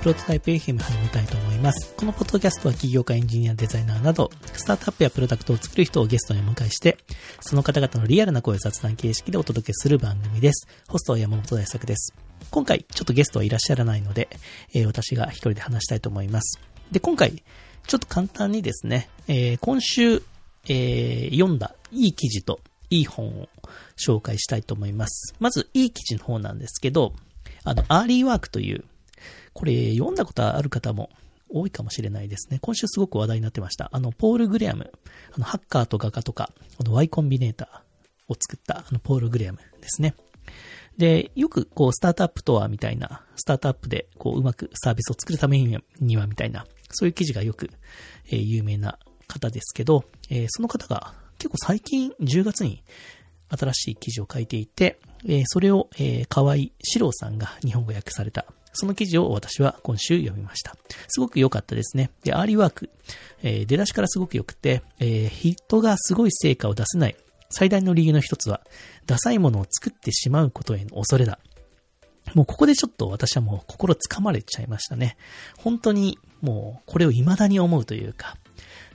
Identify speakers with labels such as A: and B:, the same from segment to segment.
A: プロトタイプ FM 始めたいと思います。このポッドキャストは起業家、エンジニア、デザイナーなど、スタートアップやプロダクトを作る人をゲストにお迎えして、その方々のリアルな声を雑談形式でお届けする番組です。ホストは山本大作です。今回、ちょっとゲストはいらっしゃらないので、えー私が一人で話したいと思います。で、今回、ちょっと簡単にですね、えー今週、えー読んだいい記事といい本を紹介したいと思います。まず、いい記事の方なんですけど、あの、アーリーワークという、これ読んだことある方も多いかもしれないですね。今週すごく話題になってました。あの、ポール・グレアム、あの、ハッカーと画家とか、あの、Y コンビネーターを作った、あの、ポール・グレアムですね。で、よくこう、スタートアップとはみたいな、スタートアップでこう、うまくサービスを作るためにはみたいな、そういう記事がよく、えー有名な方ですけど、えーその方が結構最近10月に新しい記事を書いていて、えーそれを、えー河合史郎さんが日本語訳された、その記事を私は今週読みました。すごく良かったですね。で、アーリーワーク、えー出だしからすごく良くて、えー人がすごい成果を出せない最大の理由の一つは、ダサいものを作ってしまうことへの恐れだ。もうここでちょっと私はもう心つかまれちゃいましたね。本当にもうこれを未だに思うというか、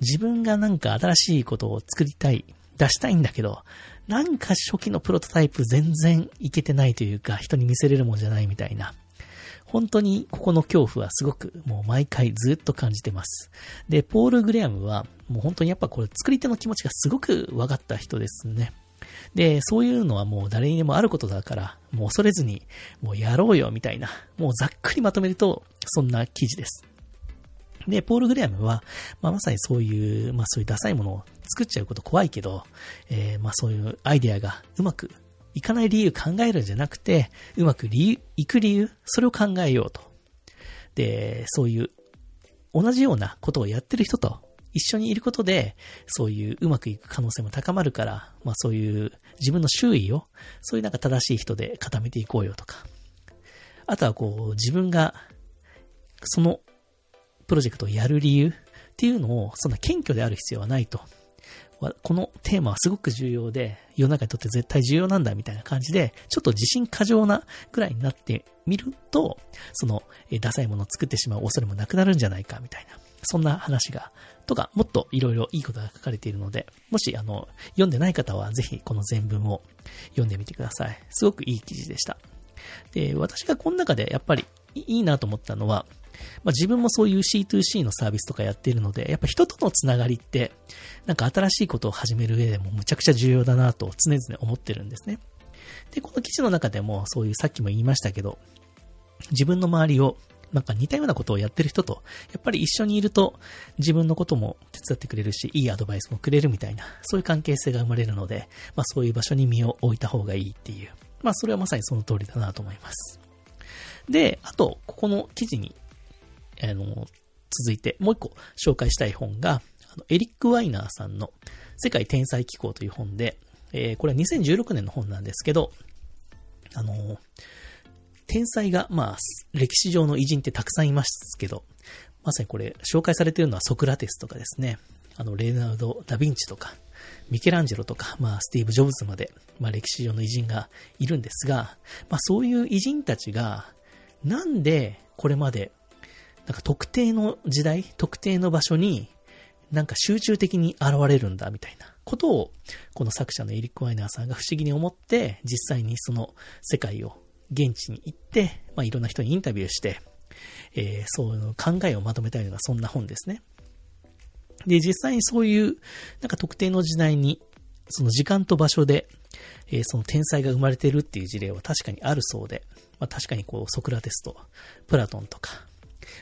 A: 自分がなんか新しいことを作りたい、出したいんだけど、なんか初期のプロトタイプ全然いけてないというか、人に見せれるもんじゃないみたいな。本当にここの恐怖はすごくもう毎回ずっと感じてます。で、ポール・グレアムはもう本当にやっぱこれ作り手の気持ちがすごく分かった人ですね。で、そういうのはもう誰にでもあることだから、もう恐れずに、もうやろうよみたいな、もうざっくりまとめると、そんな記事です。で、ポール・グレアムは、まあ、まさにそういう、まあそういうダサいものを作っちゃうこと怖いけど、えーまあそういうアイデアがうまくいかない理由考えるんじゃなくて、うまく理由、いく理由、それを考えようと。で、そういう同じようなことをやってる人と一緒にいることで、そういううまくいく可能性も高まるから、まあそういう自分の周囲を、そういうなんか正しい人で固めていこうよとか。あとはこう自分がそのプロジェクトをやる理由っていうのをそんな謙虚である必要はないと。このテーマはすごく重要で、世の中にとって絶対重要なんだみたいな感じで、ちょっと自信過剰なぐらいになってみると、その、ダサいものを作ってしまう恐れもなくなるんじゃないかみたいな、そんな話が、とか、もっといろいろいいことが書かれているので、もし、あの、読んでない方はぜひこの全文を読んでみてください。すごくいい記事でした。で、私がこの中でやっぱりいいなと思ったのは、まあ、自分もそういう C2C のサービスとかやっているので、やっぱ人とのつながりって、なんか新しいことを始める上でもむちゃくちゃ重要だなと常々思ってるんですね。で、この記事の中でもそういうさっきも言いましたけど、自分の周りをなんか似たようなことをやってる人と、やっぱり一緒にいると自分のことも手伝ってくれるし、いいアドバイスもくれるみたいな、そういう関係性が生まれるので、まあそういう場所に身を置いた方がいいっていう、まあそれはまさにその通りだなと思います。で、あと、ここの記事にあの、続いてもう一個紹介したい本が、あのエリック・ワイナーさんの世界天才機構という本で、えーこれは2016年の本なんですけど、あの、天才が、まあ、歴史上の偉人ってたくさんいますけど、まさにこれ、紹介されているのはソクラテスとかですね、あの、レーナルド・ダ・ヴィンチとか、ミケランジェロとか、まあ、スティーブ・ジョブズまで、まあ、歴史上の偉人がいるんですが、まあ、そういう偉人たちが、なんでこれまでなんか特定の時代、特定の場所に、なんか集中的に現れるんだみたいなことを、この作者のエリック・ワイナーさんが不思議に思って、実際にその世界を現地に行って、まあいろんな人にインタビューして、えーそういう考えをまとめたようなそんな本ですね。で、実際にそういう、なんか特定の時代に、その時間と場所で、えーその天才が生まれてるっていう事例は確かにあるそうで、まあ確かにこう、ソクラテスとプラトンとか、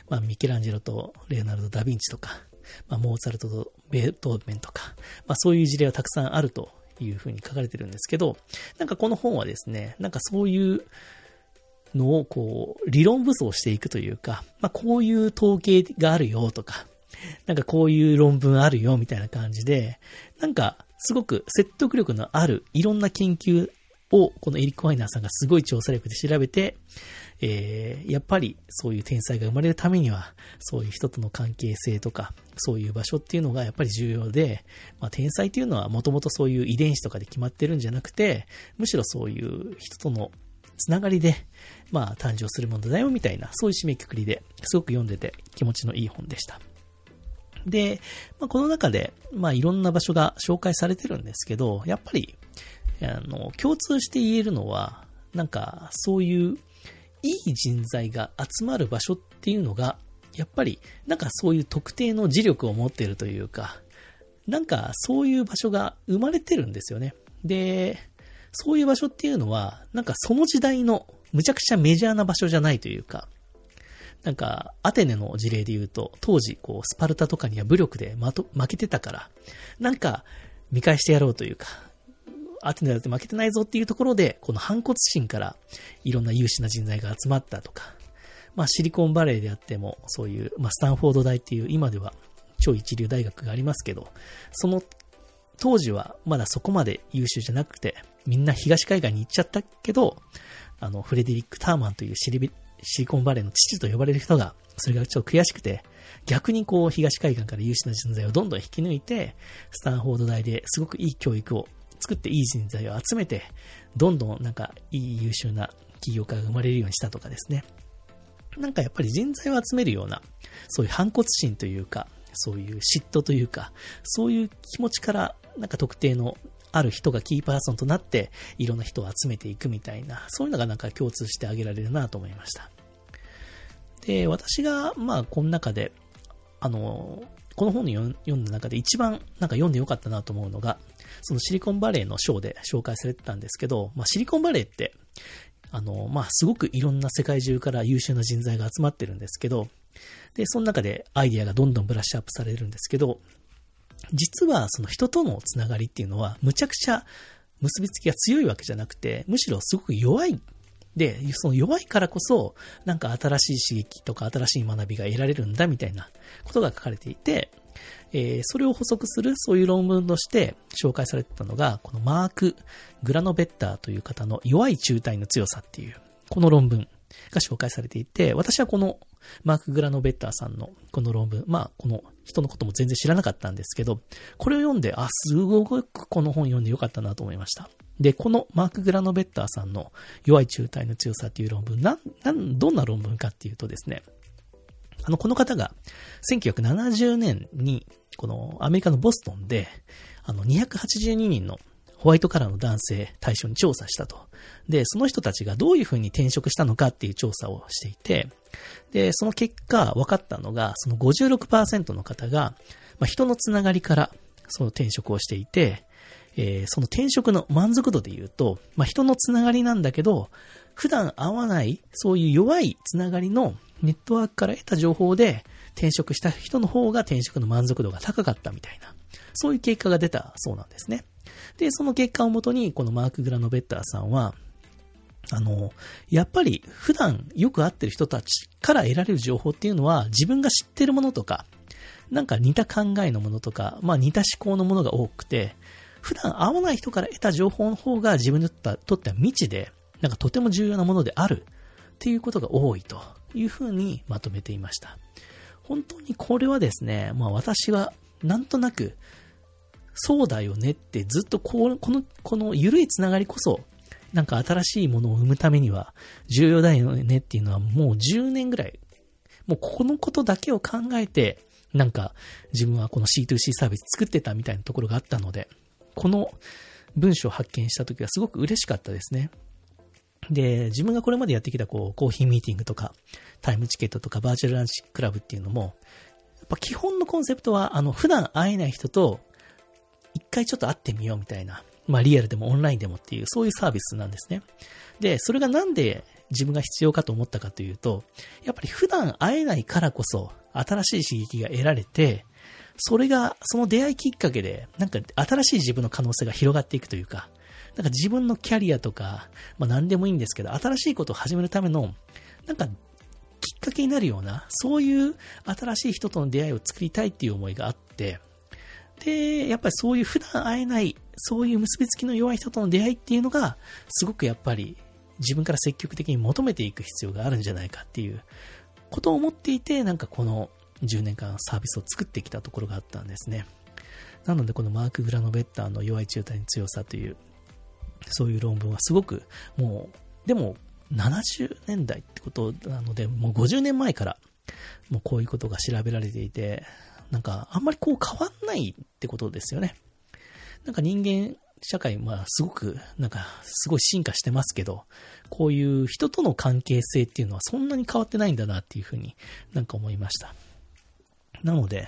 A: まあ、ミケランジェロとレオナルド・ダ・ヴィンチとか、まあ、モーツァルトとベートーベンとか、まあ、そういう事例はたくさんあるというふうに書かれてるんですけど、なんかこの本はですね、なんかそういうのをこう、理論武装していくというか、まあ、こういう統計があるよとか、なんかこういう論文あるよみたいな感じで、なんかすごく説得力のあるいろんな研究をこのエリック・ワイナーさんがすごい調査力で調べて、えーやっぱりそういう天才が生まれるためには、そういう人との関係性とか、そういう場所っていうのがやっぱり重要で、まあ、天才っていうのはもともとそういう遺伝子とかで決まってるんじゃなくて、むしろそういう人とのつながりで、まあ、誕生するものだよ、みたいな、そういう締めくくりで、すごく読んでて気持ちのいい本でした。で、まあ、この中で、まあ、いろんな場所が紹介されてるんですけど、やっぱり、あの、共通して言えるのは、なんか、そういう、いい人材が集まる場所っていうのが、やっぱり、なんかそういう特定の磁力を持ってるというか、なんかそういう場所が生まれてるんですよね。で、そういう場所っていうのは、なんかその時代のむちゃくちゃメジャーな場所じゃないというか、なんか、アテネの事例で言うと、当時、こう、スパルタとかには武力で負けてたから、なんか、見返してやろうというか、アテネだって負けてないぞっていうところで、この反骨心からいろんな優秀な人材が集まったとか、まあシリコンバレーであっても、そういう、まあスタンフォード大っていう今では超一流大学がありますけど、その当時はまだそこまで優秀じゃなくて、みんな東海岸に行っちゃったけど、あの、フレデリック・ターマンというシリシリコンバレーの父と呼ばれる人が、それがちょっと悔しくて、逆にこう、東海岸から優秀な人材をどんどん引き抜いて、スタンフォード大ですごくいい教育を作っていい人材を集めて、どんどんなんかいい優秀な起業家が生まれるようにしたとかですね。なんかやっぱり人材を集めるような、そういう反骨心というか、そういう嫉妬というか、そういう気持ちから、なんか特定のある人がキーパーソンとなって、いろんな人を集めていくみたいな、そういうのがなんか共通してあげられるなと思いました。で、私が、まあ、この中で、あの、この本を読んだ中で一番なんか読んでよかったなと思うのが、そのシリコンバレーの章で紹介されてたんですけど、まあ、シリコンバレーって、あの、まあ、すごくいろんな世界中から優秀な人材が集まってるんですけど、で、その中でアイディアがどんどんブラッシュアップされるんですけど、実はその人とのつながりっていうのは、むちゃくちゃ結びつきが強いわけじゃなくて、むしろすごく弱い。で、その弱いからこそ、なんか新しい刺激とか新しい学びが得られるんだみたいなことが書かれていて、えー、それを補足するそういう論文として紹介されてたのが、このマーク・グラノベッターという方の弱い中体の強さっていう、この論文が紹介されていて、私はこのマーク・グラノベッターさんのこの論文、まあ、この人のことも全然知らなかったんですけど、これを読んで、あ、すごくこの本読んでよかったなと思いました。で、このマーク・グラノベッターさんの弱い中体の強さっていう論文、なん、なん、どんな論文かっていうとですね、あの、この方が1970年に、このアメリカのボストンで、あの、282人のホワイトカラーの男性対象に調査したと。で、その人たちがどういうふうに転職したのかっていう調査をしていて、で、その結果分かったのが、その56%の方が、まあ、人のつながりからその転職をしていて、えー、その転職の満足度で言うと、まあ、人のつながりなんだけど、普段会わない、そういう弱いつながりのネットワークから得た情報で転職した人の方が転職の満足度が高かったみたいな、そういう結果が出たそうなんですね。で、その結果をもとに、このマーク・グラノベッターさんは、あの、やっぱり普段よく会ってる人たちから得られる情報っていうのは自分が知ってるものとか、なんか似た考えのものとか、まあ似た思考のものが多くて、普段会わない人から得た情報の方が自分にとっては未知で、なんかとても重要なものであるっていうことが多いというふうにまとめていました。本当にこれはですね、まあ私はなんとなくそうだよねってずっとこうこの、この緩いつながりこそ、なんか新しいものを生むためには重要だよねっていうのはもう10年ぐらい、もうこのことだけを考えて、なんか自分はこの C2C サービス作ってたみたいなところがあったので、この文章を発見した時はすごく嬉しかったですね。で、自分がこれまでやってきたこう、コーヒーミーティングとか、タイムチケットとか、バーチャルランチクラブっていうのも、やっぱ基本のコンセプトは、あの、普段会えない人と一回ちょっと会ってみようみたいな、まあリアルでもオンラインでもっていう、そういうサービスなんですね。で、それがなんで自分が必要かと思ったかというと、やっぱり普段会えないからこそ、新しい刺激が得られて、それが、その出会いきっかけで、なんか新しい自分の可能性が広がっていくというか、なんか自分のキャリアとか、まあ何でもいいんですけど、新しいことを始めるための、なんかきっかけになるような、そういう新しい人との出会いを作りたいっていう思いがあって、で、やっぱりそういう普段会えない、そういう結びつきの弱い人との出会いっていうのが、すごくやっぱり自分から積極的に求めていく必要があるんじゃないかっていうことを思っていて、なんかこの10年間サービスを作ってきたところがあったんですね。なのでこのマーク・グラノベッターの弱い中体の強さという、そういう論文はすごくもう、でも70年代ってことなので、もう50年前から、もうこういうことが調べられていて、なんか、あんまりこう変わんないってことですよね。なんか人間社会、まあ、すごく、なんか、すごい進化してますけど、こういう人との関係性っていうのはそんなに変わってないんだなっていうふうになんか思いました。なので、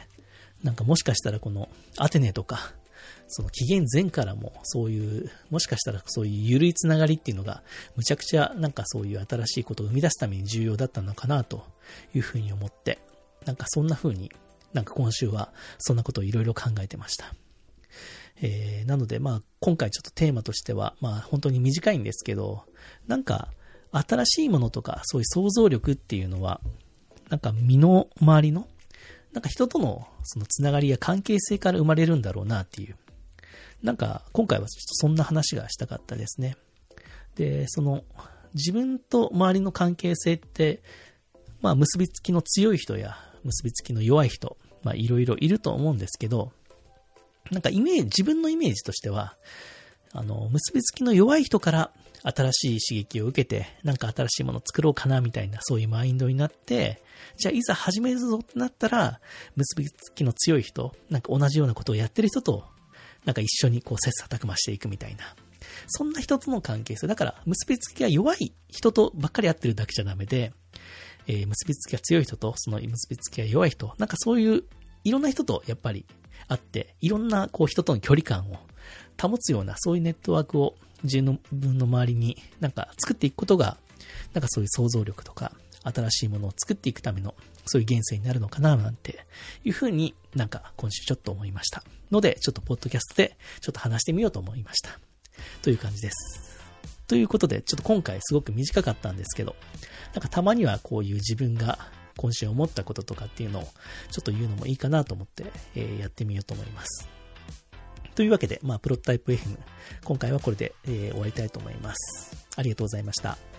A: なんかもしかしたらこのアテネとか、その紀元前からもそういう、もしかしたらそういう緩いつながりっていうのが、むちゃくちゃなんかそういう新しいことを生み出すために重要だったのかなというふうに思って、なんかそんな風に、なんか今週はそんなことをいろいろ考えてました。えー、なのでまあ今回ちょっとテーマとしては、まあ本当に短いんですけど、なんか新しいものとかそういう想像力っていうのは、なんか身の回りのなんか人とのそのつながりや関係性から生まれるんだろうなっていう。なんか今回はちょっとそんな話がしたかったですね。で、その自分と周りの関係性って、まあ結びつきの強い人や結びつきの弱い人、まあいろいろいると思うんですけど、なんかイメージ、自分のイメージとしては、あの、結びつきの弱い人から新しい刺激を受けて、なんか新しいものを作ろうかなみたいな、そういうマインドになって、じゃあいざ始めるぞってなったら、結びつきの強い人、なんか同じようなことをやってる人と、なんか一緒にこう切磋琢磨していくみたいな。そんな人との関係性。だから、結びつきが弱い人とばっかり会ってるだけじゃダメで、えー、結びつきが強い人と、その結びつきが弱い人、なんかそういう、いろんな人とやっぱり会って、いろんなこう人との距離感を保つような、そういうネットワークを自分の周りになんか作っていくことが、なんかそういう想像力とか、新しいものを作っていくための、そういう原生になるのかな、なんていうふうになんか今週ちょっと思いました。ので、ちょっとポッドキャストでちょっと話してみようと思いました。という感じです。ということで、ちょっと今回すごく短かったんですけど、なんかたまにはこういう自分が今週思ったこととかっていうのをちょっと言うのもいいかなと思って、え、やってみようと思います。というわけで、まあ、プロトタイプ FM、今回はこれで、え、終わりたいと思います。ありがとうございました。